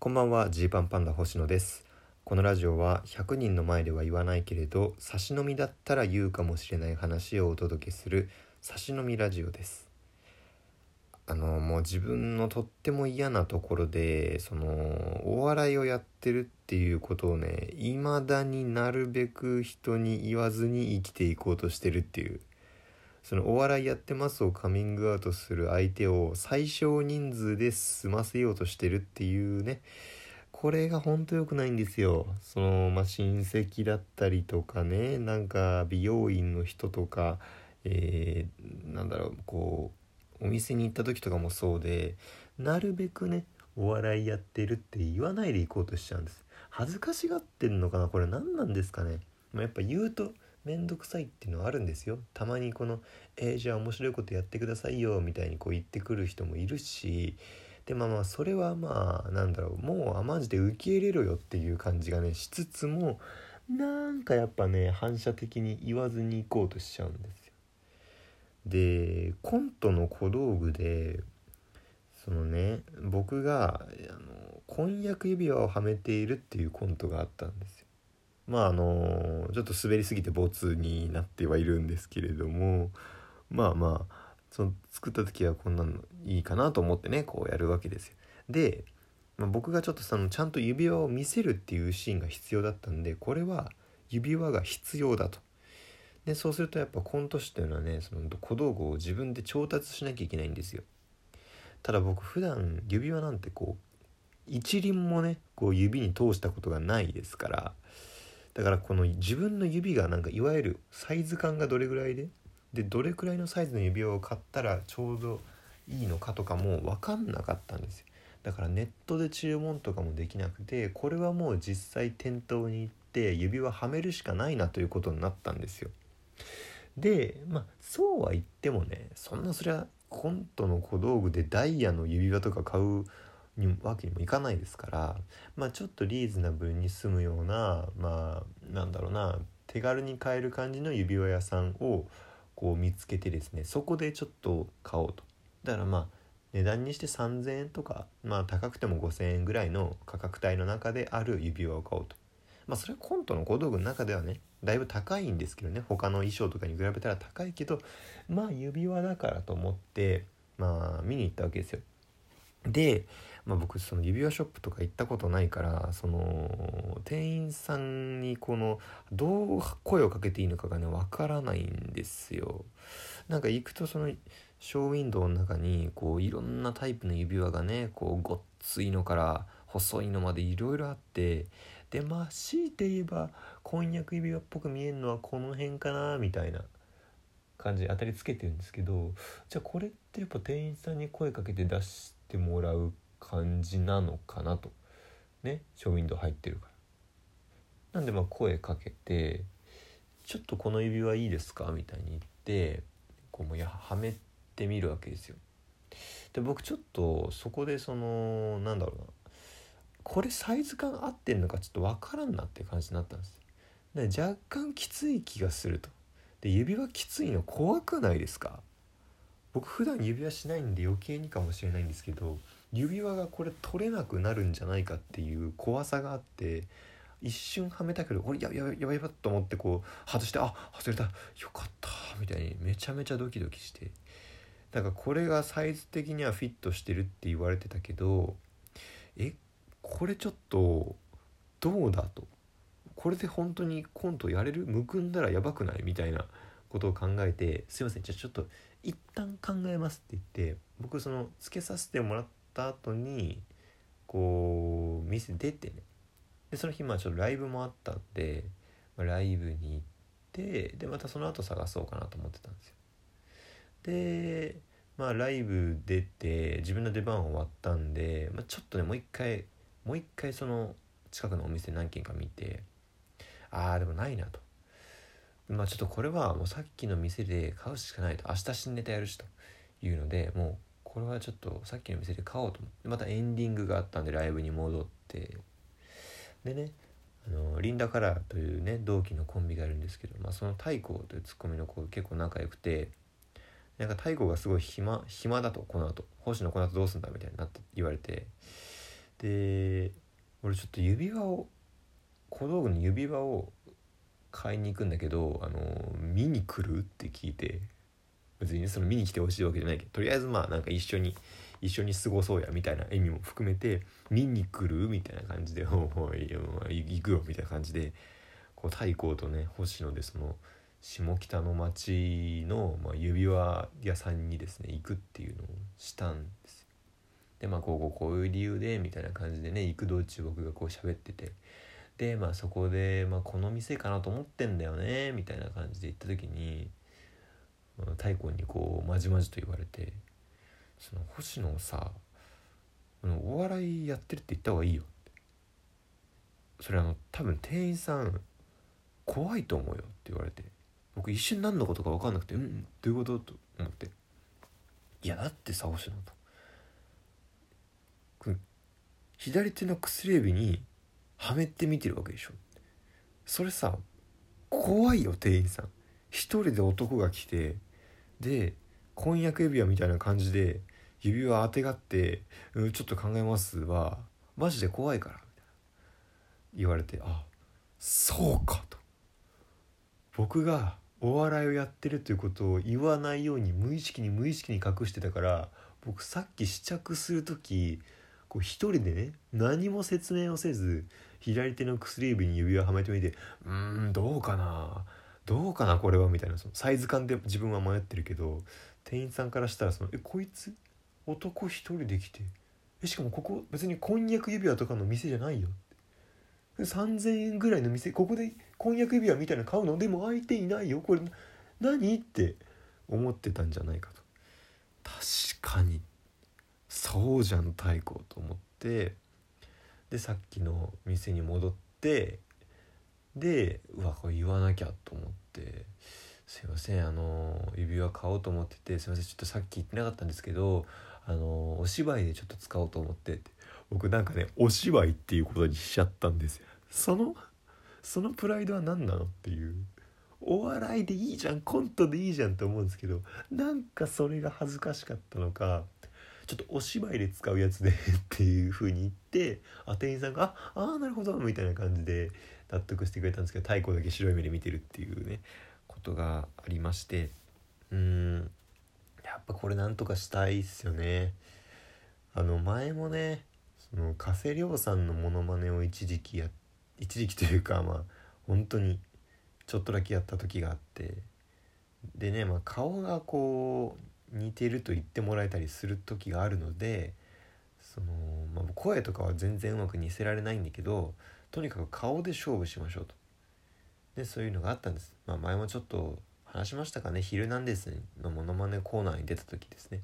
こんばんはジーパンパンダ星野です。このラジオは100人の前では言わないけれど差し飲みだったら言うかもしれない話をお届けする差し飲みラジオです。あのもう自分のとっても嫌なところでそのお笑いをやってるっていうことをね未だになるべく人に言わずに生きていこうとしてるっていう。そのお笑いやってますをカミングアウトする相手を最小人数で済ませようとしてるっていうねこれが本当良くないんですよ。そのまあ親戚だったりとかねなんか美容院の人とかえー、なんだろうこうお店に行った時とかもそうでなるべくねお笑いやってるって言わないで行こうとしちゃうんです。恥ずかしがってんのかなこれ何なんですかね、まあ、やっぱ言うと面倒くさいっていうのはあるんですよたまにこの「えー、じゃあ面白いことやってくださいよ」みたいにこう言ってくる人もいるしでまあまあそれはまあなんだろうもうあマジで受け入れろよっていう感じがねしつつもなんかやっぱね反射的に言わずに行こうとしちゃうんですよ。でコントの小道具でそのね僕があの婚約指輪をはめているっていうコントがあったんですよ。まああのちょっと滑りすぎてボツになってはいるんですけれどもまあまあその作った時はこんなのいいかなと思ってねこうやるわけですよ。で、まあ、僕がちょっとそのちゃんと指輪を見せるっていうシーンが必要だったんでこれは指輪が必要だと。でそうするとやっぱコント師というのはねその小道具を自分で調達しなきゃいけないんですよ。ただ僕普段指輪なんてこう一輪もねこう指に通したことがないですからだからこの自分の指がなんかいわゆるサイズ感がどれぐらいででどれくらいのサイズの指輪を買ったらちょうどいいのかとかも分かんなかったんですよ。だからネットで注文とかもできなくてこれはもう実際店頭に行って指輪はめるしかないなということになったんですよ。でまあそうは言ってもねそんなそりゃコントの小道具でダイヤの指輪とか買うにわけにもいかないですからまあちょっとリーズナブルに済むようなまあなんだろうな手軽に買える感じの指輪屋さんをこう見つけてですねそこでちょっと買おうと。だからまあ値段にして3,000円とかまあ高くても5,000円ぐらいの価格帯の中である指輪を買おうと。まあそれはコントの小道具の中ではねだいぶ高いんですけどね他の衣装とかに比べたら高いけどまあ指輪だからと思ってまあ見に行ったわけですよ。でまあ、僕その指輪ショップとか行ったことないからその店員さんにこのどう声をかけていいのかがねわからないんですよ。なんか行くとそのショーウィンドウの中にこういろんなタイプの指輪がねこうごっついのから細いのまでいろいろあってでまあ強いて言えば婚約指輪っぽく見えるのはこの辺かなみたいな感じで当たりつけてるんですけどじゃあこれってやっぱ店員さんに声かけて出してもらう感じなのかなと。ねショーウィンドウ入ってるから。なんでまあ声かけて「ちょっとこの指輪いいですか?」みたいに言ってこうもうやはめてみるわけですよ。で僕ちょっとそこでそのなんだろうな。これサイズ感合ってんのかちょっと分からんなって感じになったんです。で若干きつい気がすると。で指輪きついの怖くないですか？僕普段指輪しないんで余計にかもしれないんですけど指輪がこれ取れなくなるんじゃないかっていう怖さがあって一瞬はめたけどこれやばいやばいやばいやばと思ってこう外してあ外れたよかったみたいにめちゃめちゃドキドキして。だからこれがサイズ的にはフィットしてるって言われてたけどえこれちょっとどうだと。これで本当にコントやれる？むくんだらやばくない？みたいなことを考えて「すいませんじゃあちょっと一旦考えます」って言って僕そのつけさせてもらってった後にこう店出てね。でその日まあちょっとライブもあったんで、まあ、ライブに行ってでまたその後探そうかなと思ってたんですよ。でまあライブ出て自分の出番終わったんで、まあ、ちょっとねもう一回もう一回その近くのお店何軒か見てああでもないなと。まあちょっとこれはもうさっきの店で買うしかないと。明日新ネタやるしというのでもうこれはちょっとさっきの店で買おうと思ってまたエンディングがあったんでライブに戻ってでねあのリンダカラーというね同期のコンビがいるんですけど、まあ、その太鼓というツッコミの子結構仲良くてなんか太鼓がすごい暇暇だとこの後星野この後どうすんだみたいになって言われてで俺ちょっと指輪を小道具の指輪を買いに行くんだけどあの見に来る？って聞いて別にその見に来てほしいわけじゃないけどとりあえずまあなんか一緒に一緒に過ごそうやみたいな意味も含めて見に来るみたいな感じで「お おい行くよ」みたいな感じでこう太閤とね星野でその下北の町の、まあ、指輪屋さんにですね行くっていうのをしたんですでまあこうこうこういう理由でみたいな感じでね行く道中僕がこう喋ってて。でまあそこで、まあ、この店かなと思ってんだよねみたいな感じで行った時に太閤にこうまじまじと言われて「その星野さお笑いやってるって言った方がいいよ」って。それあの多分店員さん怖いと思うよって言われて。僕一瞬何のことか分かんなくて「うんどういうこと?」と思って「いやだってさ星野と。左手の薬指にはめて見てるわけでしょ。それさ怖いよ店員さん。一人で男が来てで婚約指輪みたいな感じで指輪あてがって「うん、ちょっと考えます」はマジで怖いからみたいな言われてあそうかと。僕がお笑いをやってるということを言わないように無意識に無意識に隠してたから僕さっき試着する時こう一人でね何も説明をせず左手の薬指に指輪はめてみて「うーんどうかな。どうかなこれは」みたいなそのサイズ感で自分は迷ってるけど店員さんからしたらその「えこいつ男一人で来てえしかもここ別に婚約指輪とかの店じゃないよって」3,000円ぐらいの店ここで婚約指輪みたいなの買うのでも相手いないよ。これ何って思ってたんじゃないかと。確かに。そうじゃん太鼓と思って。でさっきの店に戻ってでうわこれ言わなきゃと思って「すいませんあの指輪買おうと思っててすいませんちょっとさっき言ってなかったんですけどあのお芝居でちょっと使おうと思って」って僕なんかねお芝居っていうことにしちゃったんですよ。そのそのプライドは何なのっていう。お笑いでいいじゃんコントでいいじゃんって思うんですけどなんかそれが恥ずかしかったのかちょっとお芝居で使うやつで っていう風に言ってあ店員さんが「ああなるほど」みたいな感じで納得してくれたんですけど太鼓だけ白い目で見てるっていうねことがありまして。うん。やっぱこれなんとかしたいっすよね。あの前もねその加瀬亮さんのモノマネを一時期や一時期というかまあ本当にちょっとだけやった時があって。でね、まあ、顔がこう似てると言ってもらえたりする時があるのでその、まあ、声とかは全然うまく似せられないんだけどとにかく顔で勝負しましょうと。でそういうのがあったんです、まあ、前もちょっと話しましたかね「ヒルナンデス」のモノマネコーナーに出た時ですね。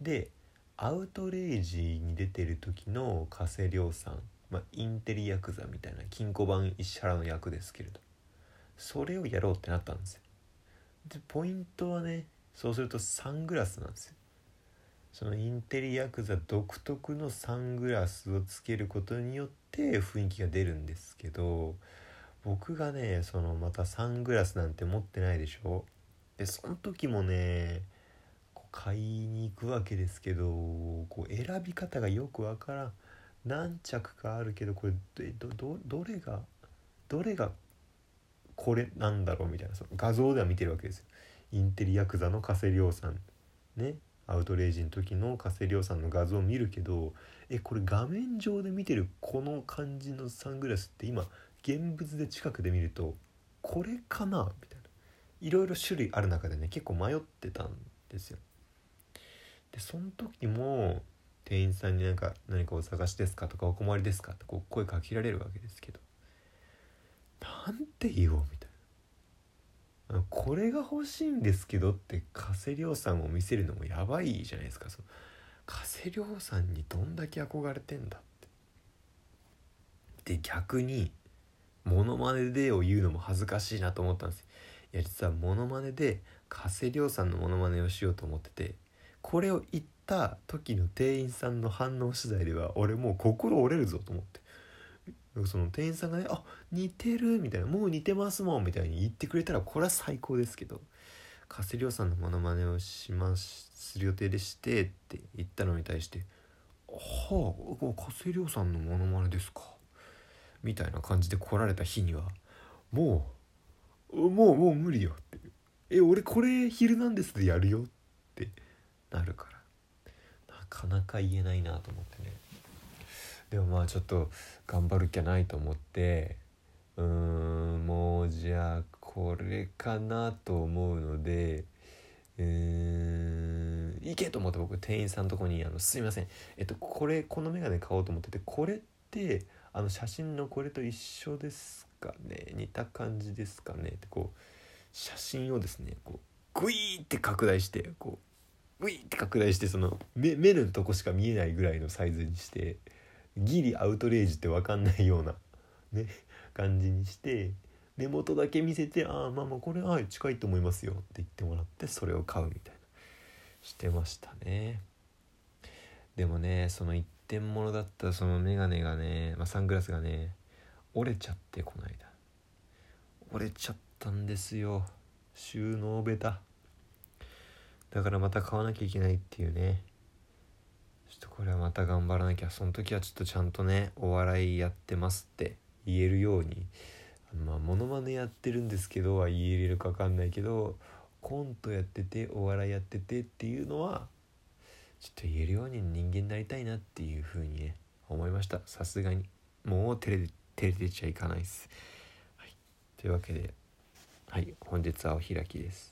でアウトレイジに出てる時の加瀬亮さん、まあ、インテリヤクザみたいな金庫番石原の役ですけれどそれをやろうってなったんですよ。でポイントはねそうするとサングラスなんですよ。そのインテリヤクザ独特のサングラスをつけることによって雰囲気が出るんですけど僕がねそのまたサングラスなんて持ってないでしょ？でその時もね買いに行くわけですけどこう選び方がよくわからん。何着かあるけどこれどどれがどれがこれなんだろう？みたいなその画像では見てるわけですよ。インテリヤクザの加瀬亮さん。ね。アウトレイジの時の加瀬亮さんの画像を見るけどえこれ画面上で見てるこの感じのサングラスって今現物で近くで見るとこれかな？みたいな。いろいろ種類ある中でね結構迷ってたんですよ。でその時も店員さんになんか「何かお探しですか?」とか「お困りですか?」ってこう声かけられるわけですけど。なんて言おうみたいな。これが欲しいんですけどって加瀬亮さんを見せるのもやばいじゃないですか。その加瀬亮さんにどんだけ憧れてんだって。で逆にモノマネでを言うのも恥ずかしいなと思ったんです。いや実はモノマネで加瀬亮さんのモノマネをしようと思っててこれを言った時の店員さんの反応次第では俺もう心折れるぞと思って。その店員さんがね「あ似てる」みたいな「もう似てますもん」みたいに言ってくれたらこれは最高ですけど加瀬亮さんのモノマネをしますする予定でしてって言ったのに対して「はあ加瀬亮さんのモノマネですか」みたいな感じで来られた日にはもうもうもう無理よってえ俺これ「ヒルナンデス」でやるよってなるからなかなか言えないなと思ってね。でもまあちょっと頑張る気ゃないと思ってうーんもうじゃあこれかなと思うのでうーん行けと思って僕店員さんのとこにあの「すいません。えっとこれこの眼鏡買おうと思っててこれってあの写真のこれと一緒ですかね？似た感じですかね」ってこう写真をですねこうグイーって拡大してこうグイーって拡大してその目目のとこしか見えないぐらいのサイズにしてギリアウトレイジって分かんないようなね感じにして根元だけ見せて「ああまあまあこれは近いと思いますよ」って言ってもらってそれを買うみたいなしてましたね。でもねその一点物だったそのメガネがね、まあ、サングラスがね折れちゃってこの間折れちゃったんですよ。収納ベタ。だからまた買わなきゃいけないっていうね。ちょっとこれはまた頑張らなきゃ。その時はちょっとちゃんとねお笑いやってますって言えるようにまあモノマネやってるんですけどは言えれるか分かんないけどコントやっててお笑いやっててっていうのはちょっと言えるように人間になりたいなっていうふうにね思いました。さすがに。もう照れ照れてちゃいかないです、はい、というわけではい。本日はお開きです。